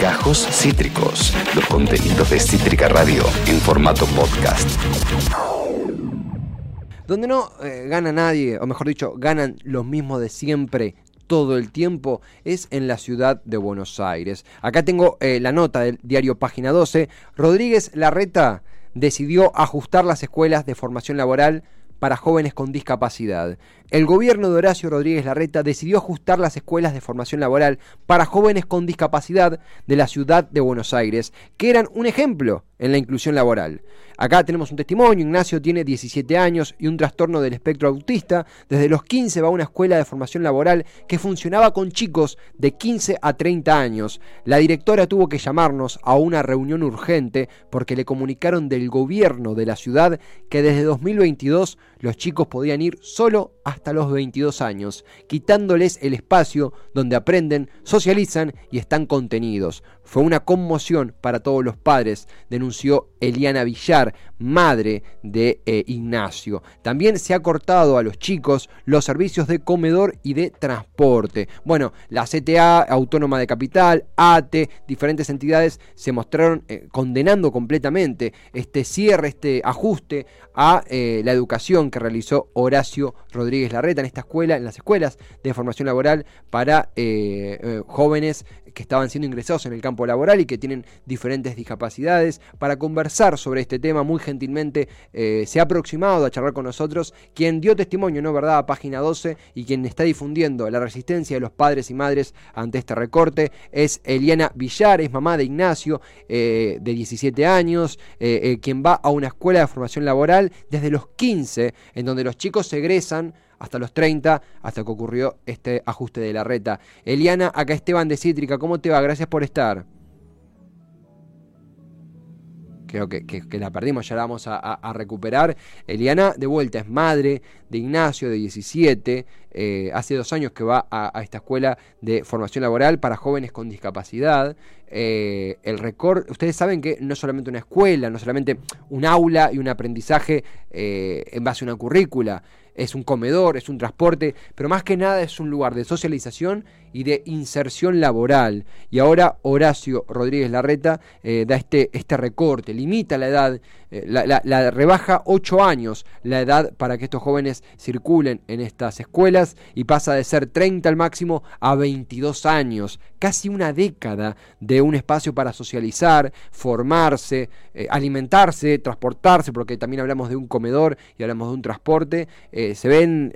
Gajos Cítricos, los contenidos de Cítrica Radio en formato podcast. Donde no eh, gana nadie, o mejor dicho, ganan los mismos de siempre todo el tiempo es en la ciudad de Buenos Aires. Acá tengo eh, la nota del diario Página 12. Rodríguez Larreta decidió ajustar las escuelas de formación laboral para jóvenes con discapacidad. El gobierno de Horacio Rodríguez Larreta decidió ajustar las escuelas de formación laboral para jóvenes con discapacidad de la ciudad de Buenos Aires, que eran un ejemplo en la inclusión laboral. Acá tenemos un testimonio, Ignacio tiene 17 años y un trastorno del espectro autista, desde los 15 va a una escuela de formación laboral que funcionaba con chicos de 15 a 30 años. La directora tuvo que llamarnos a una reunión urgente porque le comunicaron del gobierno de la ciudad que desde 2022 los chicos podían ir solo hasta los 22 años, quitándoles el espacio donde aprenden, socializan y están contenidos. Fue una conmoción para todos los padres, denunció Eliana Villar, madre de eh, Ignacio. También se ha cortado a los chicos los servicios de comedor y de transporte. Bueno, la CTA, Autónoma de Capital, ATE, diferentes entidades se mostraron eh, condenando completamente este cierre, este ajuste a eh, la educación que realizó Horacio Rodríguez Larreta en esta escuela, en las escuelas de formación laboral para jóvenes que estaban siendo ingresados en el campo laboral y que tienen diferentes discapacidades. Para conversar sobre este tema, muy gentilmente eh, se ha aproximado a charlar con nosotros quien dio testimonio, ¿no verdad?, a página 12 y quien está difundiendo la resistencia de los padres y madres ante este recorte es Eliana Villar, es mamá de Ignacio, eh, de 17 años, eh, quien va a una escuela de formación laboral desde los 15, en donde los chicos egresan hasta los 30, hasta que ocurrió este ajuste de la reta. Eliana, acá Esteban de Cítrica, ¿cómo te va? Gracias por estar. Creo que, la perdimos, ya la vamos a, recuperar. Eliana, de vuelta, es madre de Ignacio, de 17. Eh, hace dos años que va a, esta escuela de formación laboral para jóvenes con discapacidad. Eh, el récord, ustedes saben que no solamente una escuela, no solamente un aula y un aprendizaje eh, en base a una currícula es un comedor, es un transporte, pero más que nada es un lugar de socialización y de inserción laboral. Y ahora Horacio Rodríguez Larreta eh, da este, este recorte, limita la edad, eh, la, rebaja 8 años la edad para que estos jóvenes circulen en estas escuelas y pasa de ser 30 al máximo a 22 años, casi una década de un espacio para socializar, formarse, eh, alimentarse, transportarse, porque también hablamos de un comedor y hablamos de un transporte, se ven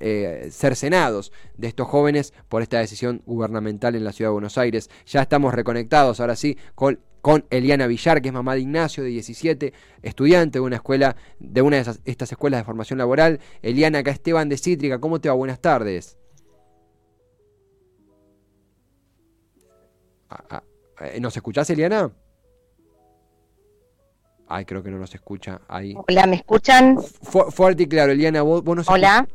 cercenados de estos jóvenes por esta decisión gubernamental gubernamental en la ciudad de Buenos Aires. Ya estamos reconectados ahora sí con, con Eliana Villar, que es mamá de Ignacio, de 17, estudiante de una escuela, de una de estas escuelas de formación laboral. Eliana, acá Esteban de Cítrica, ¿cómo te va? Buenas tardes. Ah, ah, eh, ¿Nos escuchás, Eliana? Ay, creo que no nos escucha. Ahí. Hola, ¿me escuchan? fuerte y claro, Eliana, ¿vos, nos Hola.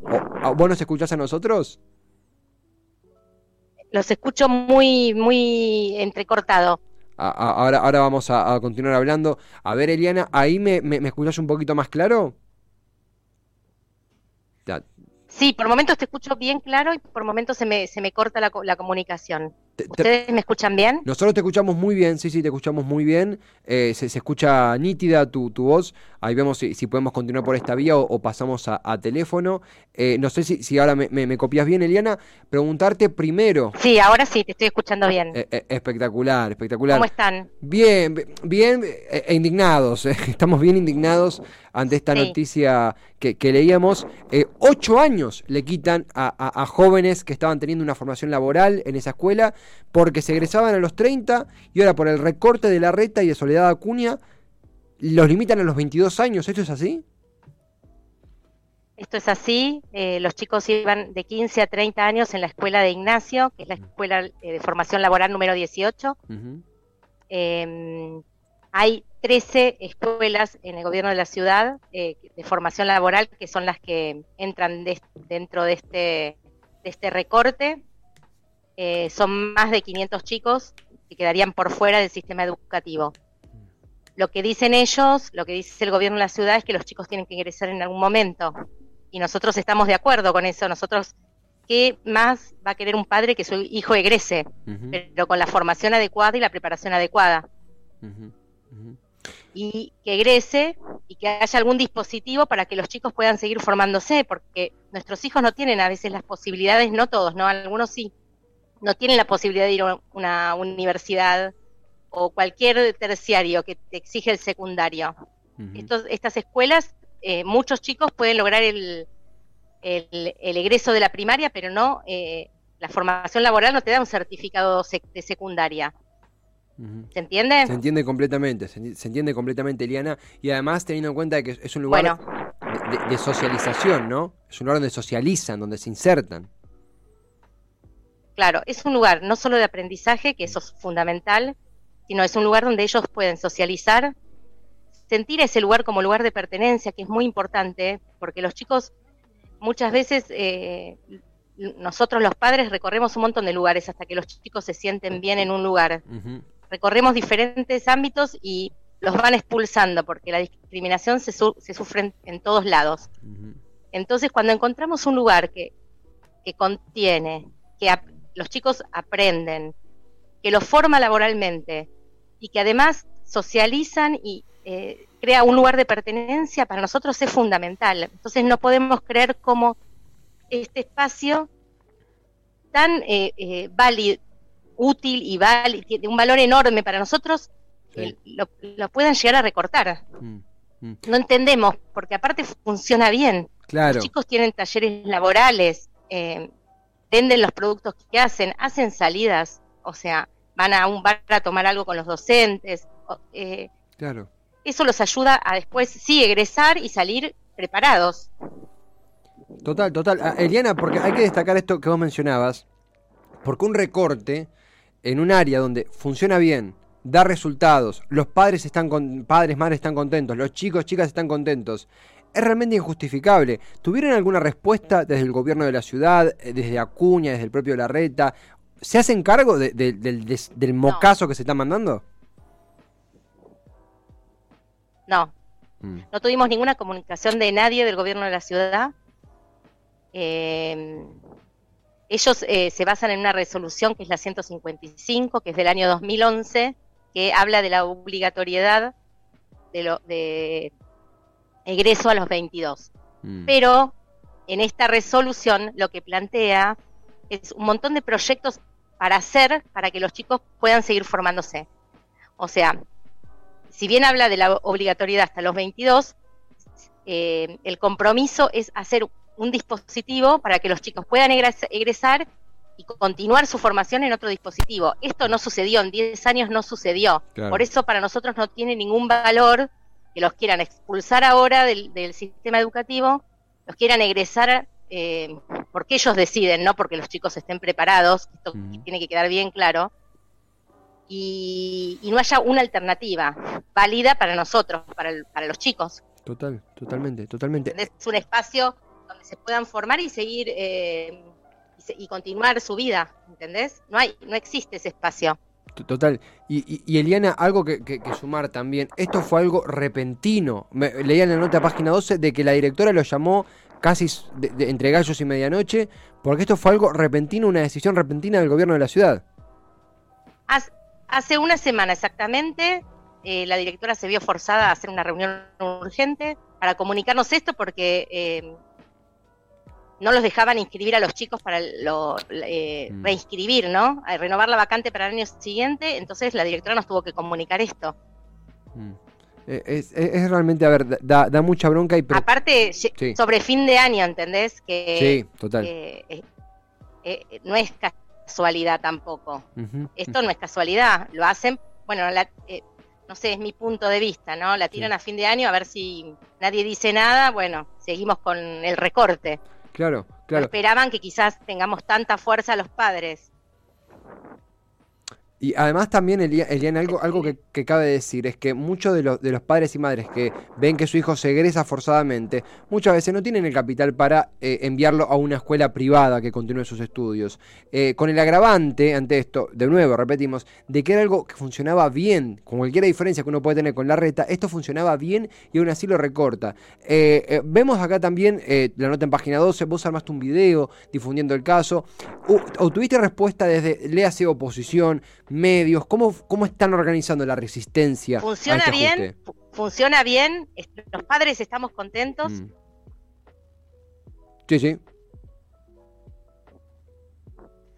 ¿Vos nos escuchás a nosotros? Los escucho muy, muy entrecortado. ahora, ahora vamos a, continuar hablando. A ver, Eliana, ¿ahí me, me, escuchas un poquito más claro? Sí, por momentos te escucho bien claro y por momentos se me, se me corta la, la comunicación. ¿Ustedes me escuchan bien? Nosotros te escuchamos muy bien, sí, sí, te escuchamos muy bien. Eh, se, escucha nítida tu, tu, voz. Ahí vemos si, podemos continuar por esta vía o, pasamos a, teléfono. Eh, no sé si, si ahora me, me, copias bien, Eliana. Preguntarte primero. Sí, ahora sí, te estoy escuchando bien. Eh, espectacular, espectacular. ¿Cómo están? Bien, bien, e indignados. Estamos bien indignados ante esta noticia que, leíamos. ocho años le quitan a jóvenes que estaban teniendo una formación laboral en esa escuela porque se egresaban a los 30 y ahora por el recorte de la reta y de Soledad Acuña los limitan a los 22 años. ¿Esto es así? Esto es así. Eh, los chicos iban de 15 a 30 años en la escuela de Ignacio, que es la escuela eh, de formación laboral número 18. Em, hay 13 escuelas en el gobierno de la ciudad eh, de formación laboral que son las que entran dentro de este, de este recorte. Son más de 500 chicos que quedarían por fuera del sistema educativo. Lo que dicen ellos, lo que dice el gobierno de la ciudad es que los chicos tienen que ingresar en algún momento. Y nosotros estamos de acuerdo con eso. Nosotros ¿qué más va a querer un padre que su hijo egrese, pero con la formación adecuada y la preparación adecuada? Y que egrese y que haya algún dispositivo para que los chicos puedan seguir formándose, porque nuestros hijos no tienen a veces las posibilidades, no todos, ¿no? Algunos sí, no tienen la posibilidad de ir a una universidad o cualquier terciario que te exige el secundario. estas escuelas, eh, muchos chicos pueden lograr el, el, egreso de la primaria, pero no, eh, la formación laboral no te da un certificado de secundaria. ¿Se entiende? Se entiende completamente, se, entiende completamente, Eliana. Y además teniendo en cuenta que es un lugar de, socialización, ¿no? Es un lugar donde socializan, donde se insertan. Claro, es un lugar no solo de aprendizaje, que eso es fundamental, sino es un lugar donde ellos pueden socializar, sentir ese lugar como lugar de pertenencia, que es muy importante, porque los chicos muchas veces, eh, nosotros los padres recorremos un montón de lugares hasta que los chicos se sienten bien en un lugar. Recorremos diferentes ámbitos y los van expulsando, porque la discriminación se, sufre en, todos lados. Entonces, cuando encontramos un lugar que, que contiene, que los chicos aprenden, que los forma laboralmente, y que además socializan y eh, crea un lugar de pertenencia, para nosotros es fundamental. Entonces no podemos creer cómo este espacio tan eh, eh, válido, útil y válido, de un valor enorme para nosotros, lo, puedan llegar a recortar. Mm, mm. No entendemos, porque aparte funciona bien. Los chicos tienen talleres laborales, venden los productos que hacen, hacen salidas, o sea, van a un bar a tomar algo con los docentes. Eh, claro. Eso los ayuda a después, sí, egresar y salir preparados. Total, total. Ah, Eliana, porque hay que destacar esto que vos mencionabas, porque un recorte en un área donde funciona bien, da resultados, los padres están con, padres, madres están contentos, los chicos, chicas están contentos, es realmente injustificable. ¿Tuvieron alguna respuesta desde el gobierno de la ciudad, eh, desde Acuña, desde el propio Larreta, ¿Se hacen cargo del, mocazo que se está mandando? No. Mm. No tuvimos ninguna comunicación de nadie del gobierno de la ciudad. Eh, ellos eh, se basan en una resolución que es la 155, que es del año 2011, que habla de la obligatoriedad de, lo, de egreso a los 22. Mm. Pero en esta resolución lo que plantea es un montón de proyectos para hacer para que los chicos puedan seguir formándose. O sea, si bien habla de la obligatoriedad hasta los 22, eh, el compromiso es hacer un dispositivo para que los chicos puedan egresar y continuar su formación en otro dispositivo. Esto no sucedió, en 10 años no sucedió. Por eso para nosotros no tiene ningún valor que los quieran expulsar ahora del, del sistema educativo, los quieran egresar eh, porque ellos deciden, no porque los chicos estén preparados, esto tiene que quedar bien claro, y, no haya una alternativa válida para nosotros, para, para los chicos. Total, totalmente, totalmente. Es un espacio donde se puedan formar y seguir eh, y, continuar su vida, ¿entendés? No hay, no existe ese espacio. Total. Y, Eliana, algo que, sumar también. Esto fue algo repentino. leía en la nota página 12 de que la directora lo llamó casi entre gallos y medianoche, porque esto fue algo repentino, una decisión repentina del gobierno de la ciudad. Hace una semana exactamente, eh, la directora se vio forzada a hacer una reunión urgente para comunicarnos esto porque eh, no los dejaban inscribir a los chicos para lo, eh, mm. reinscribir, ¿no? A renovar la vacante para el año siguiente, entonces la directora nos tuvo que comunicar esto. Mm. Eh, es, realmente, a ver, da, mucha bronca y... Aparte, sobre fin de año, ¿entendés? Que, sí, total. Eh, no es casualidad tampoco. Esto no es casualidad. Lo hacen, bueno, no sé, es mi punto de vista, ¿no? La tiran a fin de año a ver si nadie dice nada. Bueno, seguimos con el recorte. Claro, claro. esperaban que quizás tengamos tanta fuerza los padres. Y además también, Eliana, algo, algo que, cabe decir es que muchos de los, de los padres y madres que ven que su hijo se egresa forzadamente, muchas veces no tienen el capital para eh, enviarlo a una escuela privada que continúe sus estudios. Eh, con el agravante ante esto, de nuevo, repetimos, de que era algo que funcionaba bien, con cualquier diferencia que uno puede tener con la reta, esto funcionaba bien y aún así lo recorta. Eh, vemos acá también la nota en página 12, vos armaste un video difundiendo el caso, o, tuviste respuesta desde, léase oposición, medios? ¿Cómo, cómo están organizando la resistencia? Funciona este bien, funciona bien, los padres estamos contentos. Mm. Sí, sí.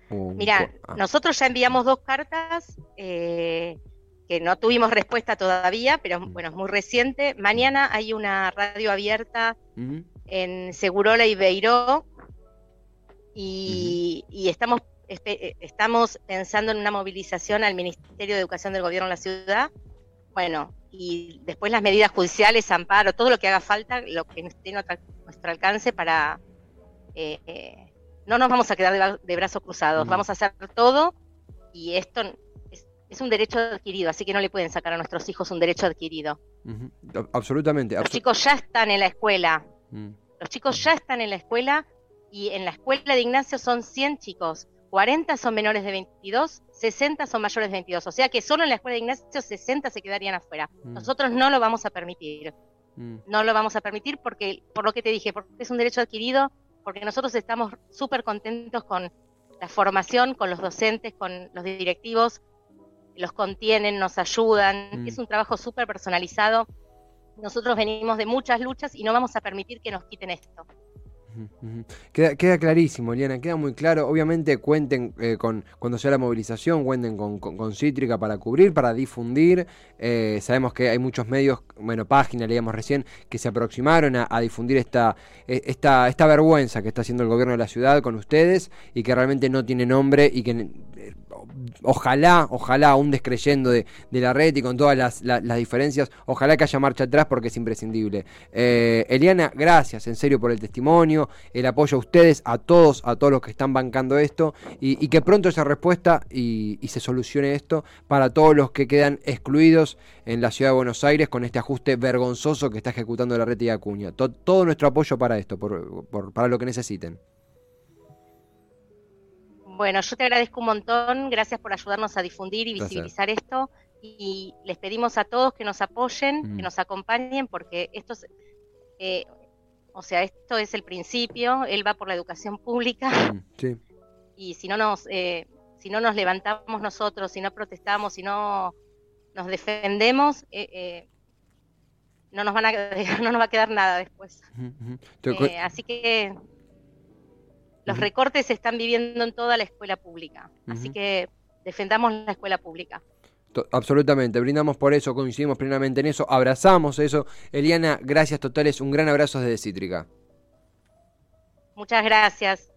Mira, ah. nosotros ya enviamos dos cartas eh, que no tuvimos respuesta todavía, pero mm. bueno, es muy reciente. Mañana hay una radio abierta en Segurola y Beiró y, y estamos estamos pensando en una movilización al Ministerio de Educación del Gobierno de la ciudad. Bueno, y después las medidas judiciales, amparo, todo lo que haga falta, lo que esté a nuestro alcance para... Eh, eh, no nos vamos a quedar de, brazos cruzados, vamos a hacer todo y esto es, un derecho adquirido, así que no le pueden sacar a nuestros hijos un derecho adquirido. Absolutamente. Los chicos ya están en la escuela. Mm. Los chicos ya están en la escuela y en la escuela de Ignacio son 100 chicos. 40 son menores de 22, 60 son mayores de 22. O sea que solo en la escuela de Ignacio 60 se quedarían afuera. Mm. Nosotros no lo vamos a permitir. Mm. No lo vamos a permitir porque, por lo que te dije, porque es un derecho adquirido, porque nosotros estamos súper contentos con la formación, con los docentes, con los directivos, los contienen, nos ayudan. Mm. Es un trabajo súper personalizado. Nosotros venimos de muchas luchas y no vamos a permitir que nos quiten esto. Queda, clarísimo, Liana, queda muy claro. Obviamente cuenten eh, con, cuando sea la movilización, cuenten con, Cítrica para cubrir, para difundir. Eh, sabemos que hay muchos medios, bueno, páginas, leíamos recién, que se aproximaron a, difundir esta, e, esta, esta vergüenza que está haciendo el gobierno de la ciudad con ustedes y que realmente no tiene nombre y que ojalá, ojalá, aún descreyendo de, la red y con todas las, diferencias, ojalá que haya marcha atrás porque es imprescindible. Eh, Eliana, gracias en serio por el testimonio, el apoyo a ustedes, a todos, a todos los que están bancando esto y, que pronto esa respuesta y, se solucione esto para todos los que quedan excluidos en la ciudad de Buenos Aires con este ajuste vergonzoso que está ejecutando la red y Acuña. todo nuestro apoyo para esto, para lo que necesiten. Bueno, yo te agradezco un montón, gracias por ayudarnos a difundir y visibilizar esto. Y les pedimos a todos que nos apoyen, que mm. nos acompañen, porque esto es, eh, o sea, esto es el principio, él va por la educación pública. Mm, y si no nos, eh, si no nos levantamos nosotros, si no protestamos, si no nos defendemos, eh, no nos van a, no nos va a quedar nada después. así que los recortes se están viviendo en toda la escuela pública. Así que defendamos la escuela pública. Absolutamente, brindamos por eso, coincidimos plenamente en eso, abrazamos eso. Eliana, gracias totales, un gran abrazo desde Cítrica. Muchas gracias.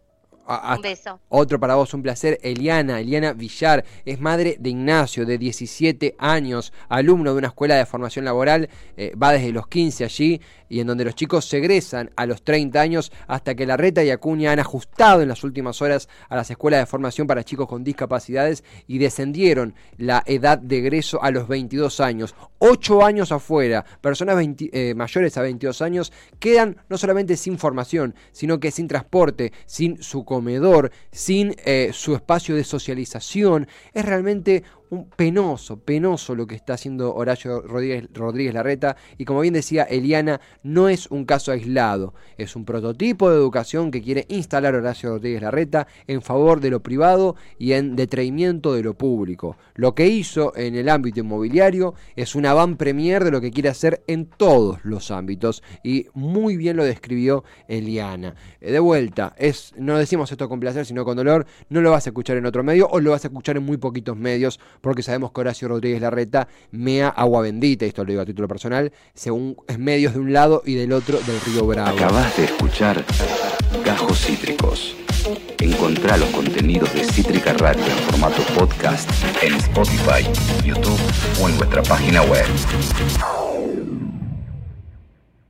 Un beso. Otro para vos, un placer. Eliana, Eliana Villar, es madre de Ignacio, de 17 años, alumno de una escuela de formación laboral, eh, va desde los 15 allí, y en donde los chicos se egresan a los 30 años hasta que la Reta y Acuña han ajustado en las últimas horas a las escuelas de formación para chicos con discapacidades y descendieron la edad de egreso a los 22 años. 8 años afuera, personas eh, mayores a 22 años quedan no solamente sin formación, sino que sin transporte, sin su comedor, sin eh, su espacio de socialización. Es realmente un penoso, penoso lo que está haciendo Horacio Rodríguez, Larreta y como bien decía Eliana, no es un caso aislado, es un prototipo de educación que quiere instalar Horacio Rodríguez Larreta en favor de lo privado y en detrimento de lo público. Lo que hizo en el ámbito inmobiliario es una van premier de lo que quiere hacer en todos los ámbitos y muy bien lo describió Eliana. Eh, de vuelta, es no decimos esto con placer, sino con dolor, no lo vas a escuchar en otro medio o lo vas a escuchar en muy poquitos medios porque sabemos que Horacio Rodríguez Larreta mea agua bendita, esto lo digo a título personal, según medios de un lado y del otro del río Bravo. Acabas de escuchar Gajos Cítricos. Encontrá los contenidos de Cítrica Radio en formato podcast en Spotify, YouTube o en nuestra página web.